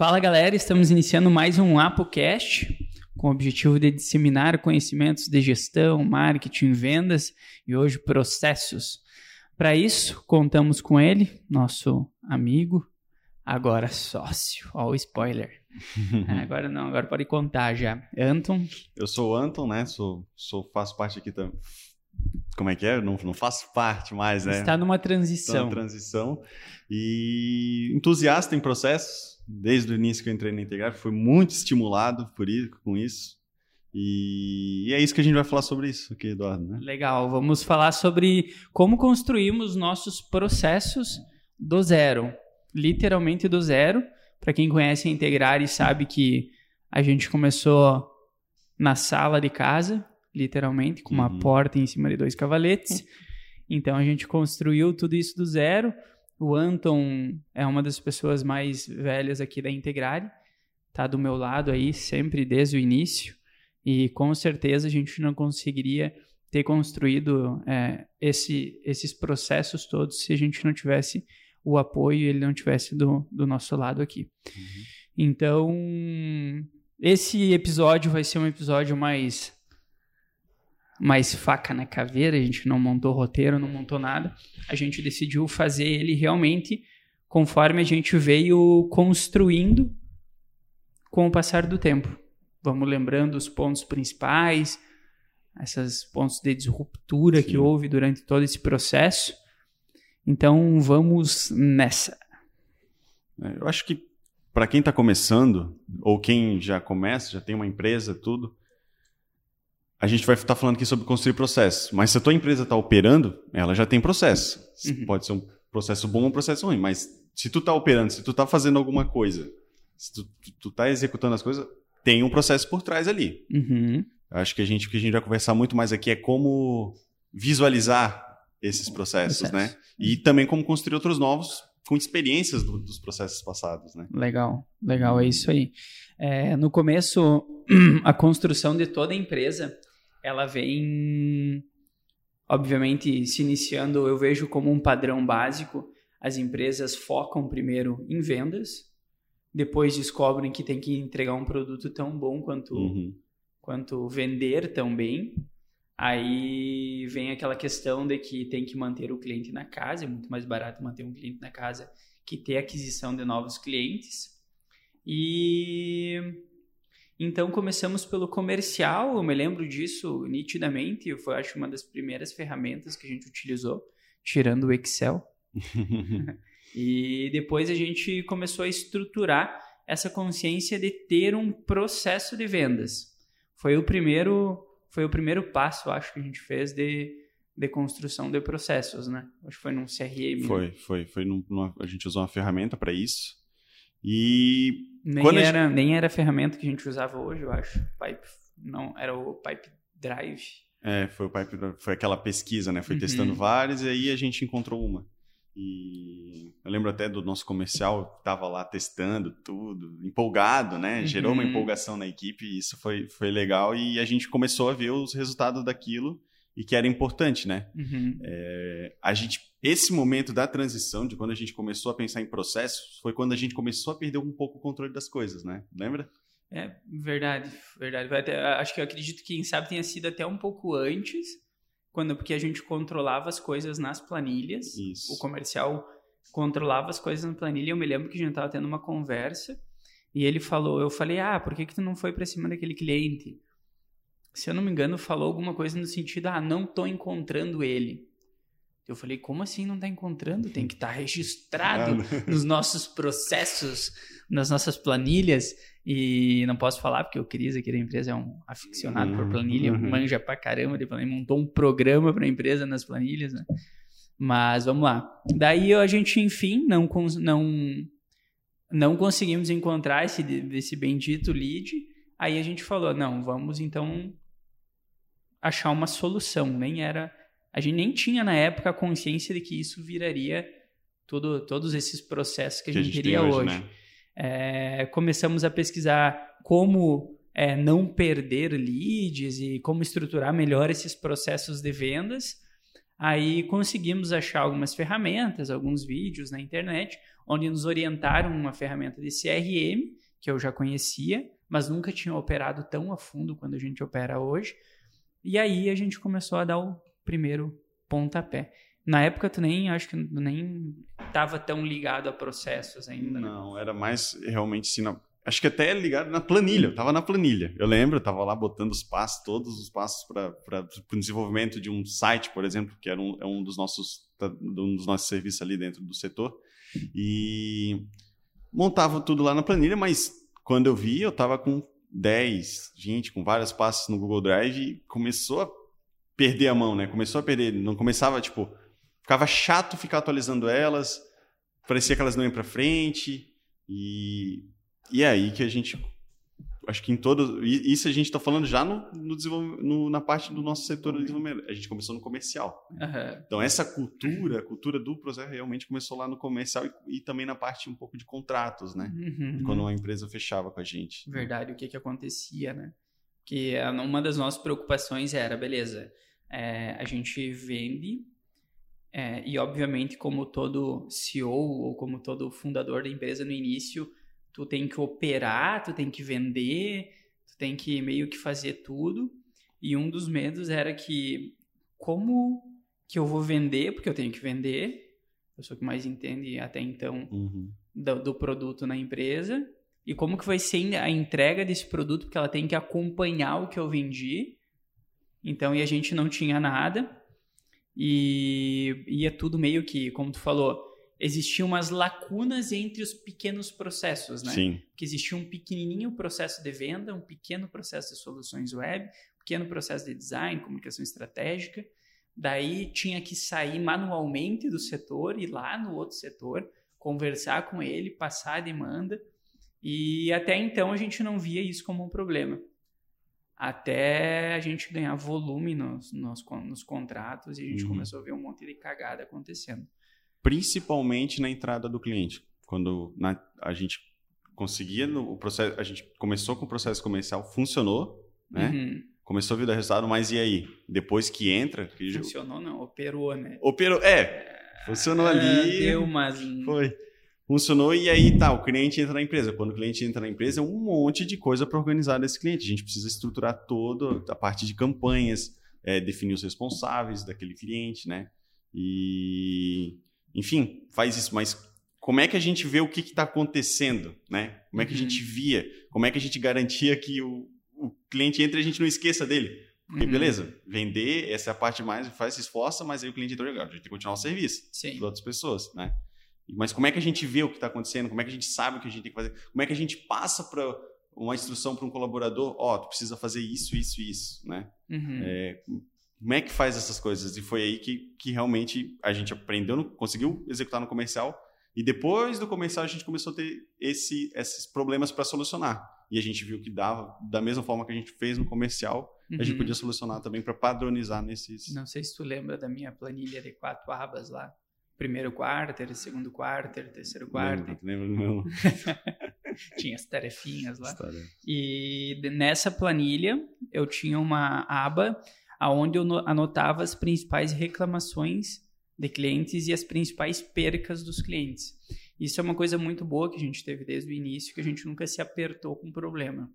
Fala galera, estamos iniciando mais um ApoCast com o objetivo de disseminar conhecimentos de gestão, marketing, vendas e hoje processos. Para isso, contamos com ele, nosso amigo, agora sócio. Ó, o spoiler. agora não, agora pode contar já. Anton. Eu sou o Anton, né? Sou, sou, faço parte aqui também. Como é que é? Não, não faço parte mais, né? Está numa transição. Está numa transição. E entusiasta em processos. Desde o início que eu entrei na Integrar, fui muito estimulado por isso, com isso. E, e é isso que a gente vai falar sobre isso aqui, Eduardo. Né? Legal, vamos falar sobre como construímos nossos processos do zero, literalmente do zero. Para quem conhece a Integrar e sabe que a gente começou na sala de casa, literalmente, com uma uhum. porta em cima de dois cavaletes. Então a gente construiu tudo isso do zero. O Anton é uma das pessoas mais velhas aqui da Integrare, tá do meu lado aí sempre desde o início e com certeza a gente não conseguiria ter construído é, esse, esses processos todos se a gente não tivesse o apoio e ele não tivesse do, do nosso lado aqui. Uhum. Então, esse episódio vai ser um episódio mais mais faca na caveira, a gente não montou roteiro, não montou nada. A gente decidiu fazer ele realmente conforme a gente veio construindo com o passar do tempo. Vamos lembrando os pontos principais, esses pontos de disruptura Sim. que houve durante todo esse processo. Então vamos nessa. É, eu acho que para quem está começando, ou quem já começa, já tem uma empresa, tudo, a gente vai estar falando aqui sobre construir processos. Mas se a tua empresa está operando, ela já tem processo. Uhum. Pode ser um processo bom ou um processo ruim, mas se tu está operando, se tu está fazendo alguma coisa, se tu, está executando as coisas, tem um processo por trás ali. Uhum. Acho que a gente, o que a gente vai conversar muito mais aqui é como visualizar esses processos, Processo. né? E também como construir outros novos com experiências do, dos processos passados, né? Legal, legal, é isso aí. É, no começo, a construção de toda a empresa ela vem, obviamente, se iniciando, eu vejo como um padrão básico. As empresas focam primeiro em vendas, depois descobrem que tem que entregar um produto tão bom quanto, uhum. quanto vender tão bem. Aí vem aquela questão de que tem que manter o cliente na casa, é muito mais barato manter um cliente na casa que ter aquisição de novos clientes. E então começamos pelo comercial, eu me lembro disso nitidamente, foi acho uma das primeiras ferramentas que a gente utilizou, tirando o Excel. e depois a gente começou a estruturar essa consciência de ter um processo de vendas. Foi o primeiro, foi o primeiro passo, acho que a gente fez de, de construção de processos, né? Acho que foi num CRM. Foi, né? foi, foi num, numa, a gente usou uma ferramenta para isso. E nem era, gente... nem era a ferramenta que a gente usava hoje, eu acho. Pipe, não, era o Pipe Drive. É, foi o Pipe, foi aquela pesquisa, né? Foi uhum. testando várias e aí a gente encontrou uma. E eu lembro até do nosso comercial, estava lá testando tudo, empolgado, né? Gerou uma uhum. empolgação na equipe e isso foi, foi legal. E a gente começou a ver os resultados daquilo e que era importante, né? Uhum. É, a gente, esse momento da transição, de quando a gente começou a pensar em processos, foi quando a gente começou a perder um pouco o controle das coisas, né? Lembra? É verdade, verdade. Até, acho que eu acredito que quem sabe tenha sido até um pouco antes, quando porque a gente controlava as coisas nas planilhas. Isso. O comercial controlava as coisas na planilha. Eu me lembro que a gente estava tendo uma conversa e ele falou, eu falei, ah, por que que tu não foi para cima daquele cliente? se eu não me engano, falou alguma coisa no sentido, ah, não tô encontrando ele. Eu falei, como assim não tá encontrando? Tem que estar tá registrado nos nossos processos, nas nossas planilhas. E não posso falar, porque o Cris aqui da empresa é um aficionado por uhum, planilha, uhum. manja pra caramba de planilha, montou um programa para a empresa nas planilhas, né? Mas vamos lá. Daí a gente, enfim, não, não, não conseguimos encontrar esse, esse bendito lead. Aí a gente falou, não, vamos então achar uma solução. Nem era. A gente nem tinha na época a consciência de que isso viraria tudo, todos esses processos que a, que gente, a gente teria hoje. hoje. Né? É, começamos a pesquisar como é, não perder leads e como estruturar melhor esses processos de vendas. Aí conseguimos achar algumas ferramentas, alguns vídeos na internet, onde nos orientaram uma ferramenta de CRM, que eu já conhecia, mas nunca tinha operado tão a fundo quando a gente opera hoje. E aí a gente começou a dar o primeiro pontapé. Na época tu nem, acho que nem estava tão ligado a processos ainda. Né? Não, era mais realmente sim, acho que até ligado na planilha, eu tava na planilha. Eu lembro, eu tava lá botando os passos, todos os passos para o desenvolvimento de um site, por exemplo, que era um, é um dos nossos um dos nossos serviços ali dentro do setor. E montava tudo lá na planilha, mas quando eu vi, eu tava com 10, 20, com várias pastas no Google Drive e começou a perder a mão, né? Começou a perder, não começava, tipo, ficava chato ficar atualizando elas, parecia que elas não iam para frente e e é aí que a gente. Acho que em todo. Isso a gente está falando já no, no, no, na parte do nosso setor de desenvolvimento. A gente começou no comercial. Uhum. Então, essa cultura, a cultura do processo realmente começou lá no comercial e, e também na parte um pouco de contratos, né? Uhum. Quando uma empresa fechava com a gente. Verdade, o que, que acontecia, né? Que uma das nossas preocupações era, beleza, é, a gente vende é, e, obviamente, como todo CEO ou como todo fundador da empresa no início, tu tem que operar, tu tem que vender, tu tem que meio que fazer tudo. E um dos medos era que como que eu vou vender, porque eu tenho que vender, eu sou o que mais entende até então uhum. do, do, produto na empresa, e como que vai ser a entrega desse produto, porque ela tem que acompanhar o que eu vendi. Então, e a gente não tinha nada, e ia tudo meio que, como tu falou, existiam umas lacunas entre os pequenos processos, né? Sim. Que existia um pequenininho processo de venda, um pequeno processo de soluções web, um pequeno processo de design, comunicação estratégica. Daí tinha que sair manualmente do setor, ir lá no outro setor, conversar com ele, passar a demanda. E até então a gente não via isso como um problema. Até a gente ganhar volume nos, nos, nos contratos e a gente uhum. começou a ver um monte de cagada acontecendo principalmente na entrada do cliente. Quando na, a gente conseguia no, o processo, a gente começou com o processo comercial, funcionou, né? Uhum. Começou a vir resultado, mas e aí? Depois que entra, que funcionou não, operou, né? Operou, é, é funcionou ali. Deu mas foi. Funcionou e aí tá, o cliente entra na empresa. Quando o cliente entra na empresa, é um monte de coisa para organizar desse cliente. A gente precisa estruturar toda a parte de campanhas, é, definir os responsáveis daquele cliente, né? E enfim, faz isso, mas como é que a gente vê o que está acontecendo, né? Como é que uhum. a gente via? Como é que a gente garantia que o, o cliente entre e a gente não esqueça dele? Porque, uhum. beleza, vender, essa é a parte mais, faz, se esforça, mas aí o cliente entrou legal, a gente tem que continuar o serviço para outras pessoas, né? Mas como é que a gente vê o que está acontecendo? Como é que a gente sabe o que a gente tem que fazer? Como é que a gente passa para uma instrução para um colaborador? Ó, oh, tu precisa fazer isso, isso, isso, né? Uhum. É, como é que faz essas coisas? E foi aí que, que realmente a gente aprendeu, conseguiu executar no comercial. E depois do comercial a gente começou a ter esse, esses problemas para solucionar. E a gente viu que dava, da mesma forma que a gente fez no comercial, uhum. a gente uhum. podia solucionar também para padronizar nesses. Não sei se tu lembra da minha planilha de quatro abas lá. Primeiro quarto, segundo quarto, terceiro quarto. Lembro, lembro tinha as tarefinhas lá. E nessa planilha eu tinha uma aba aonde eu anotava as principais reclamações de clientes e as principais percas dos clientes. Isso é uma coisa muito boa que a gente teve desde o início, que a gente nunca se apertou com o problema.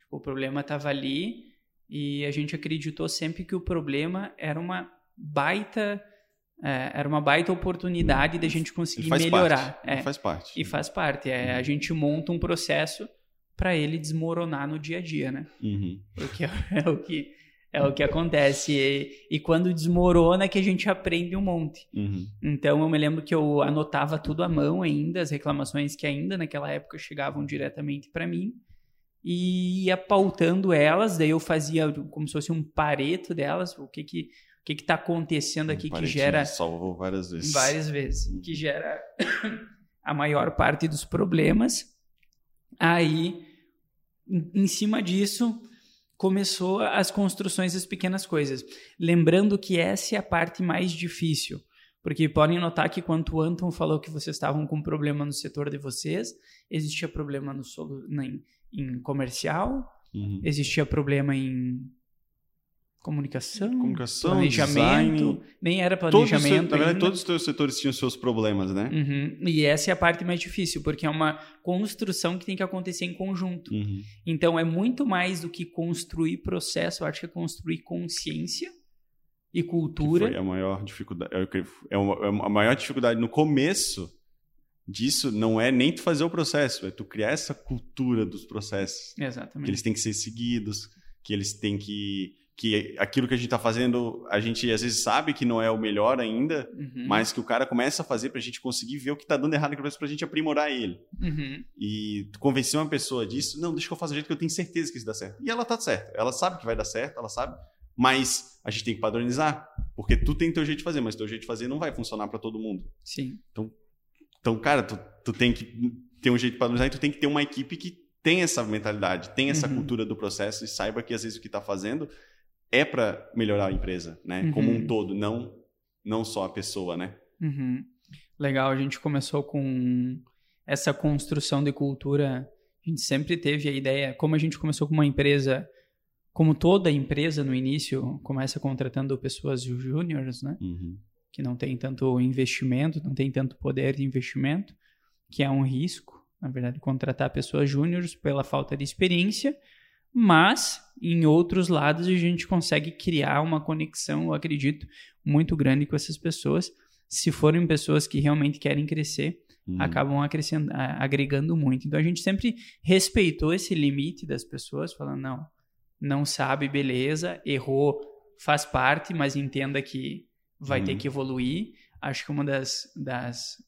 Tipo, o problema estava ali e a gente acreditou sempre que o problema era uma baita é, era uma baita oportunidade da gente conseguir melhorar. Parte. É, faz parte. E faz parte. É, a gente monta um processo para ele desmoronar no dia a dia, né? Uhum. Porque é o que é o que acontece. E, e, quando desmorona é que a gente aprende um monte. Uhum. Então eu me lembro que eu anotava tudo à mão ainda, as reclamações que ainda naquela época chegavam diretamente para mim. E ia pautando elas, daí eu fazia como se fosse um pareto delas, o que que o que está acontecendo aqui que gera salvou várias vezes várias vezes que gera a maior parte dos problemas aí em cima disso começou as construções das pequenas coisas. Lembrando que essa é a parte mais difícil. Porque podem notar que quando o Anton falou que vocês estavam com problema no setor de vocês, existia problema no solo, em, em comercial, uhum. existia problema em comunicação, Comunicação, planejamento, design, nem era Todos, planejamento na verdade, todos os teus setores tinham seus problemas, né? Uhum. E essa é a parte mais difícil, porque é uma construção que tem que acontecer em conjunto. Uhum. Então é muito mais do que construir processo, eu acho que é construir consciência e Que cultura. foi a maior dificuldade. é que- É uma- é uma- a maior dificuldade no começo disso não é nem tu fazer o processo, é tu criar essa cultura dos processos. Que Exatamente. eles têm que ser seguidos, que eles têm que. Que aquilo que a gente está fazendo, a gente às vezes sabe que não é o melhor ainda, Uhum. mas que o cara começa a fazer pra gente conseguir ver o que tá dando errado processo pra gente aprimorar ele. Uhum. E tu convencer uma pessoa disso, não, deixa que eu faça do jeito que eu tenho certeza que isso dá certo. E ela tá certa. Ela sabe que vai dar certo, ela sabe. Mas a gente tem que padronizar. Porque tu tem teu jeito de fazer, mas teu jeito de fazer não vai funcionar pra todo mundo. Sim. Então, cara, tu, tu tem que ter um jeito de padronizar e tu tem que ter uma equipe que tem essa mentalidade, tem essa Uhum. cultura do processo e saiba que às vezes o que tá fazendo é pra melhorar a empresa, né? Como Uhum. um todo, não, não só a pessoa, né? Uhum. Legal, a gente começou com essa construção de cultura. A gente sempre teve a ideia, como a gente começou com uma empresa, como toda empresa no início começa contratando pessoas júniores, né? Uhum. Que não tem tanto investimento, não tem tanto poder de investimento, que é um risco, na verdade, contratar pessoas júniores pela falta de experiência, mas em outros lados a gente consegue criar uma conexão, eu acredito, muito grande com essas pessoas. Se forem pessoas que realmente querem crescer, Uhum. acabam agregando muito. Então a gente sempre respeitou esse limite das pessoas, falando, não, não sabe, beleza, errou, faz parte, mas entenda que vai Uhum. ter que evoluir. Acho que uma das, das,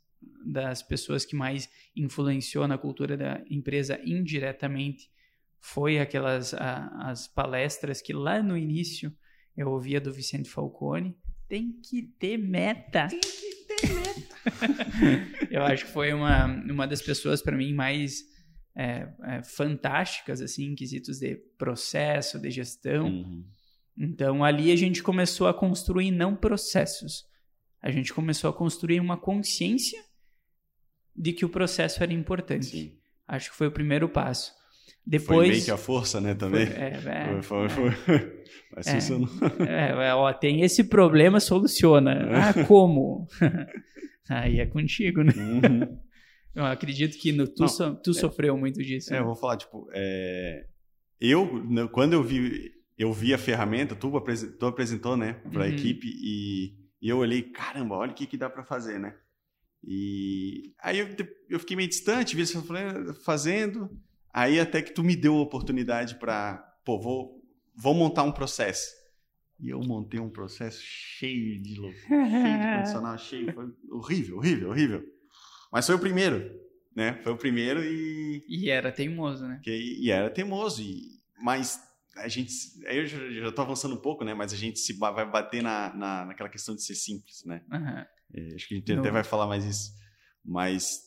das pessoas que mais influenciou na cultura da empresa indiretamente foi aquelas a- as palestras que lá no início eu ouvia do Vicente Falcone. Tem que ter meta. Tem que ter meta. eu acho que foi uma, uma das pessoas para mim mais é, é, fantásticas assim em quesitos de processo, de gestão. Uhum. Então ali a gente começou a construir não processos. A gente começou a construir uma consciência de que o processo era importante. Sim. Acho que foi o primeiro passo. Foi Depois. meio que a força, né, também. Foi- é, é, Foi, foi, foi. Mas É. funcionou. é, é, ó, tem esse problema, soluciona. Ah, como? Aí é contigo, né? Uhum. Eu acredito que no- tu, Não, so- tu sofreu muito disso. É, né? eu vou falar, tipo, é, eu, né, quando eu vi, eu vi a ferramenta, tu, tu apresentou, né, pra Uhum. equipe e, e eu olhei, caramba, olha o que que dá pra fazer, né? E aí eu, eu fiquei meio distante, vi falando- fazendo, aí até que tu me deu a oportunidade pra, pô, vou, vou montar um processo. E eu montei um processo cheio de loucura, cheio de condicional, cheio, foi horrível, horrível, horrível. Mas foi o primeiro, né? Foi o primeiro e E era teimoso, né? que, e era teimoso, e, mas a gente. aí Eu já, já tô avançando um pouco, né? Mas a gente se vai bater na, na, naquela questão de ser simples, né? Aham. É, acho que a gente Não. até vai falar mais isso. Mas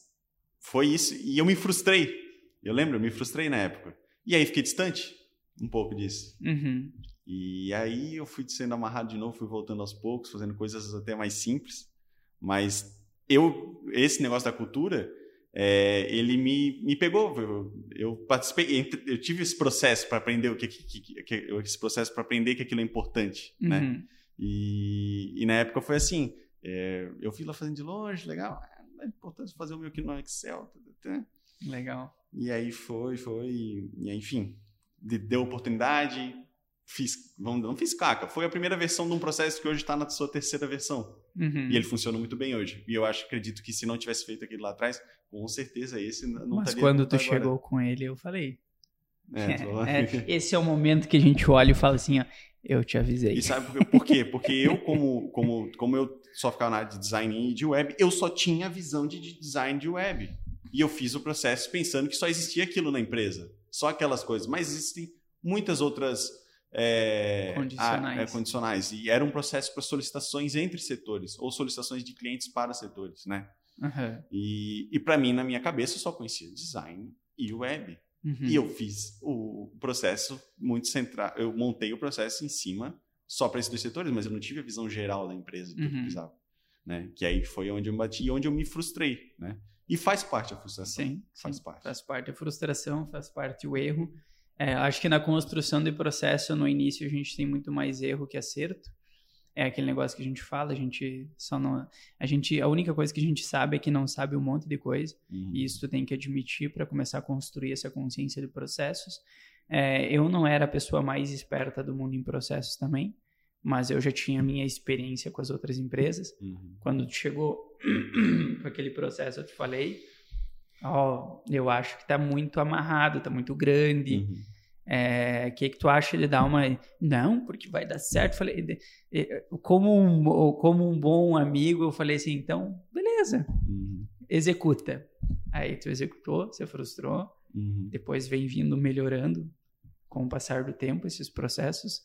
foi isso, e eu me frustrei. Eu lembro, eu me frustrei na época. E aí fiquei distante um pouco disso. Uhum. E aí eu fui sendo amarrado de novo, fui voltando aos poucos, fazendo coisas até mais simples. Mas eu, esse negócio da cultura, é, ele me, me pegou. Eu, eu participei, eu tive esse processo para aprender o que, que, que- que- esse processo para aprender que aquilo é importante, né? Uhum. E, e na época foi assim, é, eu fui lá fazendo de longe, legal. ah, É importante fazer o meu aqui no Excel. tá, tá, tá. Legal. E aí foi, foi, e enfim, de- deu oportunidade, fiz, vamos, não fiz caca, foi a primeira versão de um processo que hoje está na sua terceira versão. Uhum. E ele funciona muito bem hoje. E eu acho, acredito que se não tivesse feito aquilo lá atrás, com certeza esse não Mas quando tu agora. chegou com ele, eu falei. É, lá. É, esse é o momento que a gente olha e fala assim, ó, eu te avisei. E sabe por quê? por quê? Porque eu, como, como, como eu só ficava na área de design e de web, eu só tinha a visão de design de web. E eu fiz o processo pensando que só existia aquilo na empresa. Só aquelas coisas. Mas existem muitas outras é, Condicionais. ah, é, condicionais. E era um processo para solicitações entre setores, ou solicitações de clientes para setores, né? Aham. E, e para mim, na minha cabeça, eu só conhecia design e web. Uhum. E eu fiz o processo muito central. Eu montei o processo em cima só para esses dois setores, mas eu não tive a visão geral da empresa do que eu Uhum. precisava. Né? Que aí foi onde eu me bati e onde eu me frustrei. Né? E faz parte a frustração. Sim, Faz sim. parte. Faz parte a frustração, faz parte o erro. É, acho que na construção de processo, no início, a gente tem muito mais erro que acerto. É aquele negócio que a gente fala, a gente só não. A, gente, a única coisa que a gente sabe é que não sabe um monte de coisa. Uhum. E isso tu tem que admitir para começar a construir essa consciência de processos. É, eu não era a pessoa mais esperta do mundo em processos também, mas eu já tinha minha experiência com as outras empresas. Uhum. Quando chegou com aquele processo, eu te falei, ó, eu acho que tá muito amarrado, tá muito grande. Uhum. É, que que tu acha de dar uma não porque vai dar certo falei como um como um bom amigo eu falei assim então beleza Uhum. executa aí tu executou você frustrou Uhum. depois vem vindo melhorando com o passar do tempo esses processos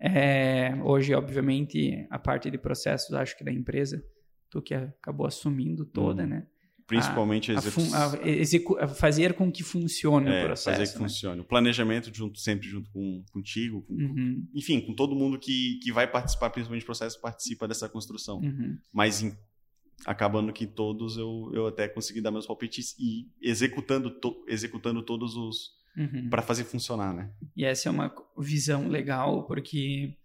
É, hoje obviamente a parte de processos acho que da empresa tu que acabou assumindo toda Uhum. né Principalmente a a a execu- a fazer com que funcione É, o processo fazer que né? funcione. O planejamento junto, sempre junto com contigo, com, Uhum, enfim, com todo mundo que, que vai participar, principalmente do processo, participa dessa construção. uhum. Mas em- acabando que todos eu, eu até consegui dar meus palpites e executando, to- executando todos os. Uhum. para fazer funcionar, né? E essa é uma visão legal, porque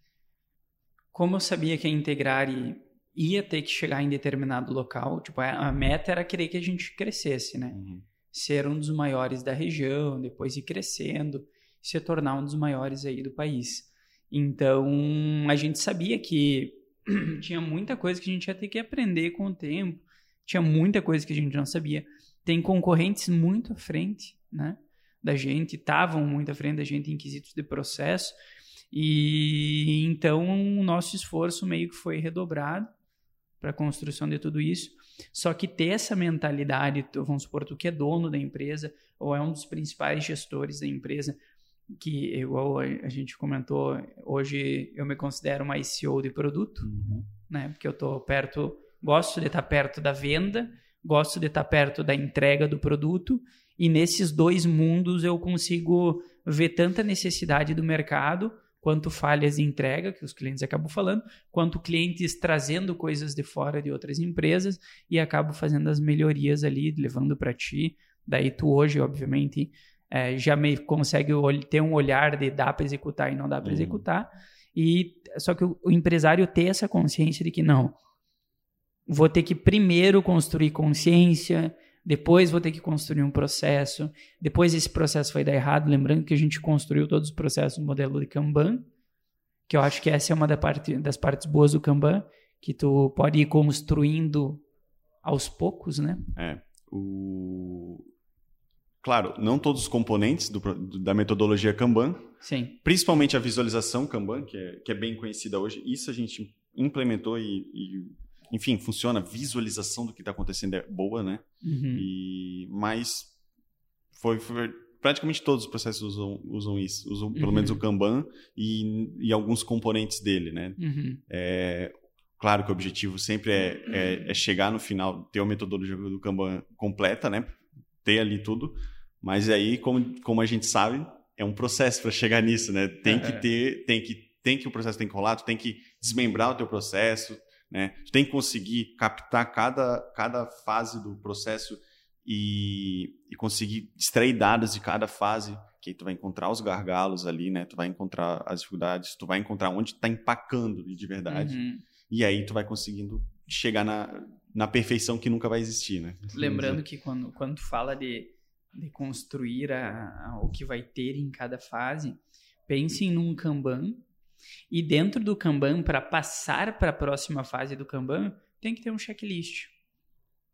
como eu sabia que a Integrare ia ter que chegar em determinado local, tipo, a a meta era querer que a gente crescesse, né? Uhum. Ser um dos maiores da região, depois ir crescendo, se tornar um dos maiores aí do país. Então, a gente sabia que tinha muita coisa que a gente ia ter que aprender com o tempo, tinha muita coisa que a gente não sabia. Tem concorrentes muito à frente, né? Da gente, estavam muito à frente da gente em quesitos de processo. E então o nosso esforço meio que foi redobrado para a construção de tudo isso. Só que ter essa mentalidade, vamos supor, tu que é dono da empresa ou é um dos principais gestores da empresa, que igual a gente comentou, hoje eu me considero mais CEO de produto, Uhum. né? Porque eu tô perto, gosto de estar perto da venda, gosto de estar perto da entrega do produto, e nesses dois mundos eu consigo ver tanta necessidade do mercado, quanto falhas de entrega, que os clientes acabam falando, quanto clientes trazendo coisas de fora de outras empresas e acabo fazendo as melhorias ali, levando para ti. Daí tu hoje, obviamente, eh, já me consegue ter um olhar de dá para executar e não dá para Uhum. executar. E só que o, o empresário ter essa consciência de que não, vou ter que primeiro construir consciência, depois vou ter que construir um processo, depois esse processo vai dar errado, lembrando que a gente construiu todos os processos no modelo de Kanban, que eu acho que essa é uma da parte, das partes boas do Kanban, que tu pode ir construindo aos poucos, né? É. O... Claro, não todos os componentes do da metodologia Kanban, Sim. principalmente a visualização Kanban, que é, que é bem conhecida hoje, isso a gente implementou e, e, enfim, funciona. Visualização do que está acontecendo é boa, né? Uhum. E, mas foi, foi- praticamente todos os processos usam, usam isso, usam pelo Uhum. menos o Kanban e, e alguns componentes dele, né? Uhum. É, claro que o objetivo sempre é, é, é chegar no final, ter a metodologia do Kanban completa, né? Ter ali tudo, mas aí, como, como a gente sabe, é um processo para chegar nisso, né? Tem que É. ter, tem que, tem que o processo tem que rolar, tu tem que desmembrar o teu processo, né? Tu tem que conseguir captar cada, cada fase do processo e, e conseguir extrair dados de cada fase, que aí tu vai encontrar os gargalos ali, né? Tu vai encontrar as dificuldades, tu vai encontrar onde está empacando de verdade. Uhum. E aí tu vai conseguindo chegar na, na perfeição que nunca vai existir, né? Lembrando que quando, quando tu fala de, de construir a, a- o que vai ter em cada fase, pensem num Kanban e dentro do Kanban, para passar para a próxima fase do Kanban, tem que ter um checklist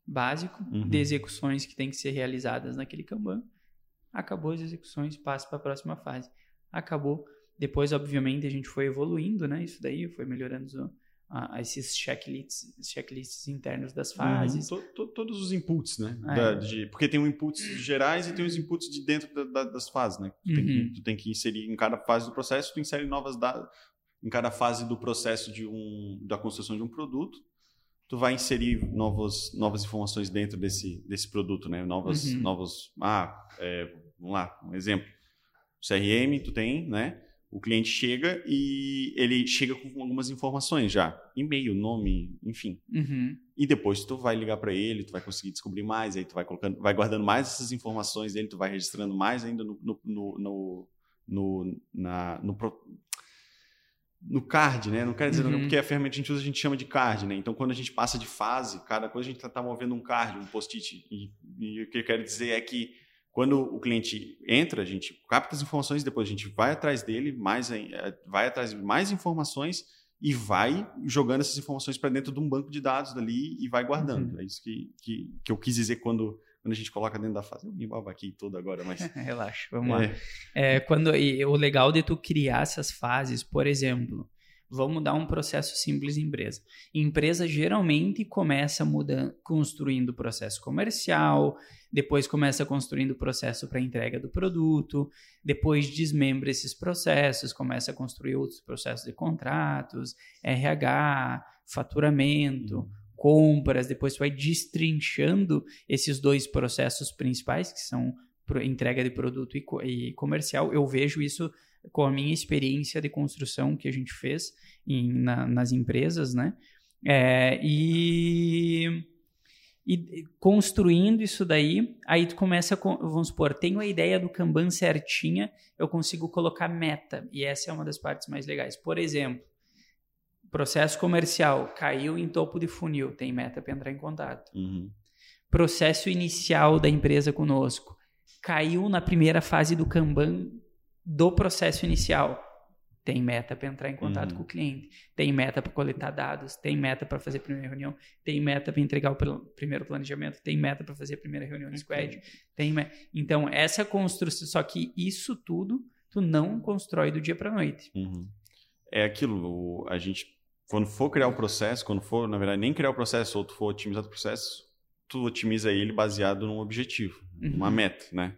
básico Uhum. de execuções que tem que ser realizadas naquele Kanban. Acabou as execuções, passa para a próxima fase. Acabou. Depois, obviamente, a gente foi evoluindo, né? Isso daí foi melhorando a- a esses checklists, checklists internos das fases. Uhum. To- to- todos os inputs, né? É. Da- de- porque tem os inputs gerais e tem os inputs de dentro da- da- das fases, né? Tu, tem Uhum. que, tu tem que inserir em cada fase do processo, tu insere novas dados. Em cada fase do processo de um, da construção de um produto, tu vai inserir novos, novas informações dentro desse, desse produto, né? Novos, Uhum. novos. Ah, é, vamos lá, um exemplo. CRM, tu tem, né? O cliente chega e ele chega com algumas informações já, e-mail, nome, enfim. Uhum. E depois tu vai ligar para ele, tu vai conseguir descobrir mais, aí tu vai colocando, vai guardando mais essas informações dele, tu vai registrando mais ainda no, no, no, no, na, no, no card, né? Não quero dizer, uhum. porque a ferramenta que a gente usa, a gente chama de card, né? Então, quando a gente passa de fase, cada coisa a gente está movendo um card, um post-it. E, e, o que eu quero dizer é que quando o cliente entra, a gente capta as informações, depois a gente vai atrás dele, mais, é, vai atrás de mais informações e vai jogando essas informações para dentro de um banco de dados dali e vai guardando. Uhum. É isso que, que, que eu quis dizer quando quando a gente coloca dentro da fase. Eu me aqui todo agora, mas. Relaxa, vamos é. lá. É, quando, e, o legal de tu criar essas fases, por exemplo, vamos dar um processo simples em empresa. Empresa geralmente começa mudando, construindo o processo comercial, depois começa construindo o processo para entrega do produto, depois desmembra esses processos, começa a construir outros processos de contratos, RH, faturamento. Compras, depois vai destrinchando esses dois processos principais, que são entrega de produto e, comercial. Eu vejo isso com a minha experiência de construção que a gente fez em, na, nas empresas, né? É, e, e construindo isso daí, aí tu começa, com, vamos supor, tenho a ideia do Kanban certinha, eu consigo colocar meta, e essa é uma das partes mais legais. Por exemplo, Processo comercial caiu em topo de funil, tem meta para entrar em contato. Uhum. Processo inicial da empresa conosco caiu na primeira fase do Kanban do processo inicial. Tem meta para entrar em contato uhum. com o cliente, tem meta para coletar dados, tem meta para fazer a primeira reunião, tem meta para entregar o primeiro planejamento, tem meta para fazer a primeira reunião de squad, tem então essa construção, só que isso tudo tu não constrói do dia para noite. Uhum. É aquilo, a gente quando for criar o processo, quando for, na verdade, nem criar o processo, ou tu for otimizar o processo, tu otimiza ele baseado num objetivo, uhum. numa meta, né?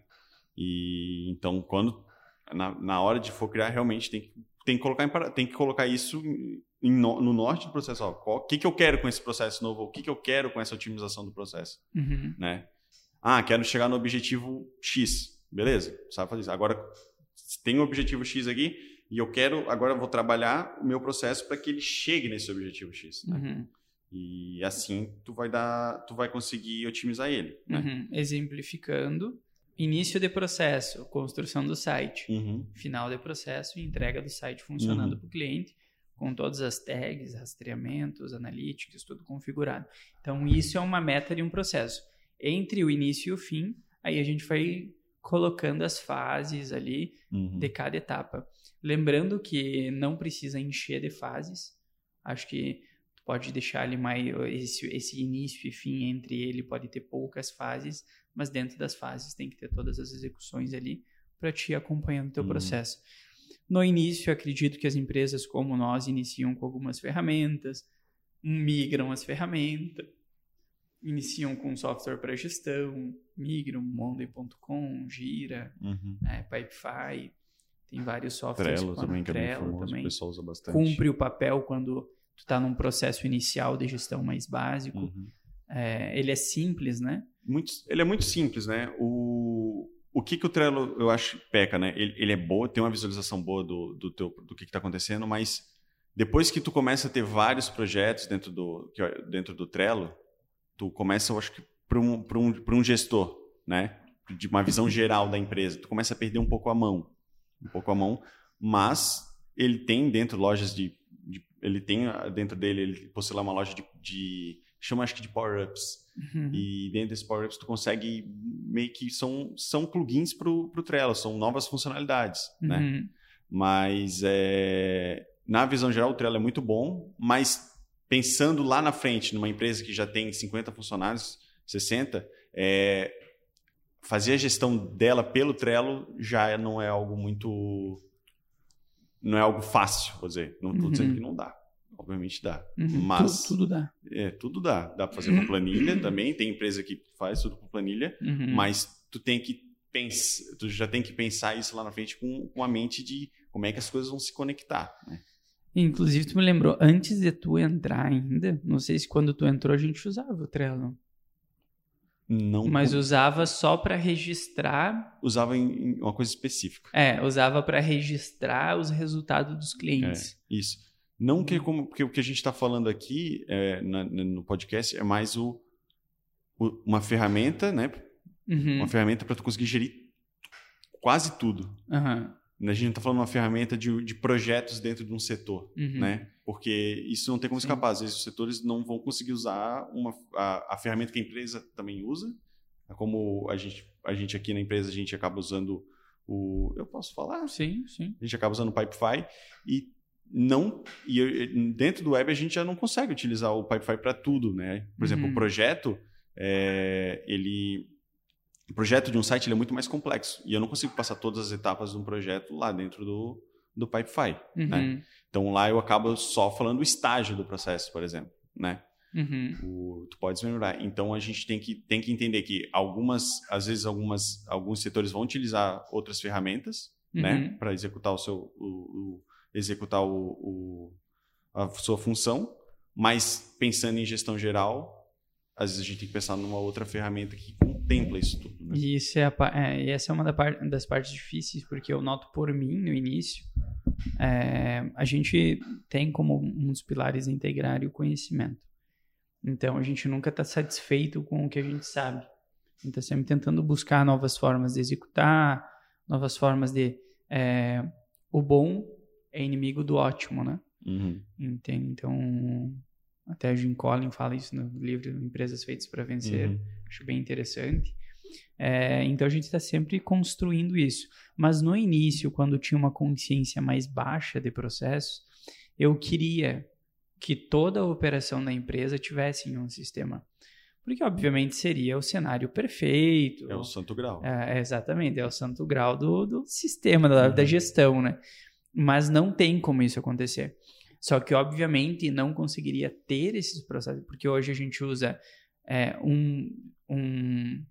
E então, quando na, na hora de for criar, realmente tem que, tem que colocar em, tem que colocar isso em, no, no, norte do processo. O que, que eu quero com esse processo novo? O que, que eu quero com essa otimização do processo? Uhum. Né? Ah, quero chegar no objetivo X. Beleza, sabe fazer isso. Agora, tem um objetivo X aqui, e eu quero, agora eu vou trabalhar o meu processo para que ele chegue nesse objetivo X. Né? Uhum. E assim tu vai dar, tu vai conseguir otimizar ele. Né? Uhum. Exemplificando, início de processo, construção do site, uhum. final de processo, entrega do site funcionando uhum. para o cliente, com todas as tags, rastreamentos, analytics, tudo configurado. Então isso é uma meta de um processo. Entre o início e o fim, aí a gente vai colocando as fases ali uhum. de cada etapa. Lembrando que não precisa encher de fases. Acho que pode deixar ali mais esse, esse início e fim entre ele pode ter poucas fases, mas dentro das fases tem que ter todas as execuções ali para te acompanhando o teu uhum. processo. No início, acredito que as empresas como nós iniciam com algumas ferramentas, migram as ferramentas, iniciam com software para gestão, migram Monday.com, Gira, uhum. é, Pipefy, tem vários softwares. Trello também, que Trello, é bem famoso, também. o pessoal usa bastante. Cumpre o papel quando tu está num processo inicial de gestão mais básico. Uhum. É, ele é simples, né? Muito, ele é muito simples, né? O, o que, que o Trello, eu acho, peca, né? Ele, ele é boa, tem uma visualização boa do, do, teu, do que está acontecendo, mas depois que tu começa a ter vários projetos dentro do, dentro do Trello, tu começa, eu acho que, para um, um, um gestor, né? De uma visão geral da empresa, tu começa a perder um pouco a mão um pouco a mão, mas ele tem dentro lojas de ele tem dentro dele, ele possui lá uma loja de, de chama acho que de power-ups. Uhum. E dentro desses power-ups tu consegue meio que são, são plugins pro, pro Trello, são novas funcionalidades, né? uhum. né? Mas é, na visão geral o Trello é muito bom, mas pensando lá na frente, numa empresa que já tem 50 funcionários, 60, é, fazer a gestão dela pelo Trello já não é algo muito. Não é algo fácil, vou dizer. Não estou uhum. dizendo que não dá. Obviamente dá. Uhum. Mas. Tudo, tudo, dá. É, tudo dá. Dá para fazer com planilha também. Tem empresa que faz tudo com planilha. Uhum. Mas tu tem que pensar. Tu já tem que pensar isso lá na frente com, com a mente de como é que as coisas vão se conectar. Né? Inclusive, tu me lembrou, antes de tu entrar ainda, não sei se quando tu entrou a gente usava o Trello. Não. Mas usava só para registrar. Usava em, em, uma coisa específica. É, usava para registrar os resultados dos clientes. É, isso. Não que como porque o que a gente está falando aqui é, na, no podcast é mais o, o uma ferramenta, né? Uhum. Uma ferramenta para tu conseguir gerir quase tudo. Uhum. A gente não está falando uma ferramenta de, de projetos dentro de um setor, Uhum. né? Porque isso não tem como Sim. escapar. Às vezes os setores não vão conseguir usar uma, a, a ferramenta que a empresa também usa. Como a gente, a gente aqui na empresa, a gente acaba usando o... Eu posso falar? Sim, sim. A gente acaba usando o Pipefy e não e eu- dentro do web a gente já não consegue utilizar o Pipefy para tudo, né? Por exemplo, Uhum. o projeto é, ele o projeto de um site é muito mais complexo e eu não consigo passar todas as etapas de um projeto lá dentro do do Pipefy. Uhum. Né? Então lá eu acabo só falando o estágio do processo, por exemplo, né? Uhum. O, tu pode desmembrar. Então a gente tem que, tem que entender que algumas, às vezes algumas, alguns setores vão utilizar outras ferramentas, né, Uhum. para executar o seu, o, o- executar o, o- a sua função, mas pensando em gestão geral, às vezes a gente tem que pensar numa outra ferramenta que contempla isso tudo. Né? E isso é a é, essa é uma das partes difíceis, porque eu noto por mim no início, é, a gente tem como um dos pilares integrar o conhecimento. Então a gente nunca está satisfeito com o que a gente sabe. A gente está sempre tentando buscar novas formas de executar, novas formas de. é, o bom é inimigo do ótimo, né? Uhum. Então, até a Jim Collins fala isso no livro Empresas Feitas para Vencer Uhum. acho bem interessante. É, então a gente está sempre construindo isso. Mas no início, quando tinha uma consciência mais baixa de processo, eu queria que toda a operação da empresa tivesse um sistema. Porque, obviamente, seria o cenário perfeito. É o santo grau. É, exatamente, é o santo grau do, do sistema, da, Uhum. da gestão, né? Mas não tem como isso acontecer. Só que, obviamente, não conseguiria ter esses processos, porque hoje a gente usa é, um, um,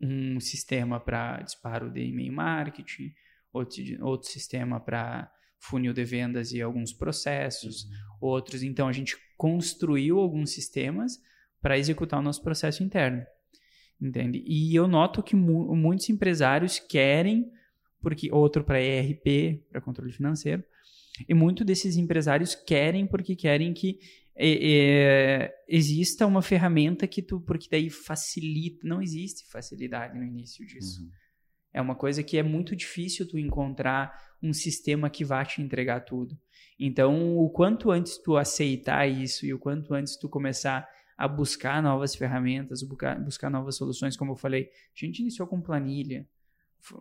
um sistema para disparo de e-mail marketing, outro, outro sistema para funil de vendas e alguns processos, outros. Então, a gente construiu alguns sistemas para executar o nosso processo interno. Entende? E eu noto que mu muitos empresários querem, porque outro para ERP, para controle financeiro, e muitos desses empresários querem porque querem que é, é, exista uma ferramenta que tu, porque daí facilita, não existe facilidade no início disso. Uhum. É uma coisa que é muito difícil tu encontrar um sistema que vá te entregar tudo. Então, o quanto antes tu aceitar isso e o quanto antes tu começar a buscar novas ferramentas, buscar, buscar novas soluções, como eu falei, a gente iniciou com planilha,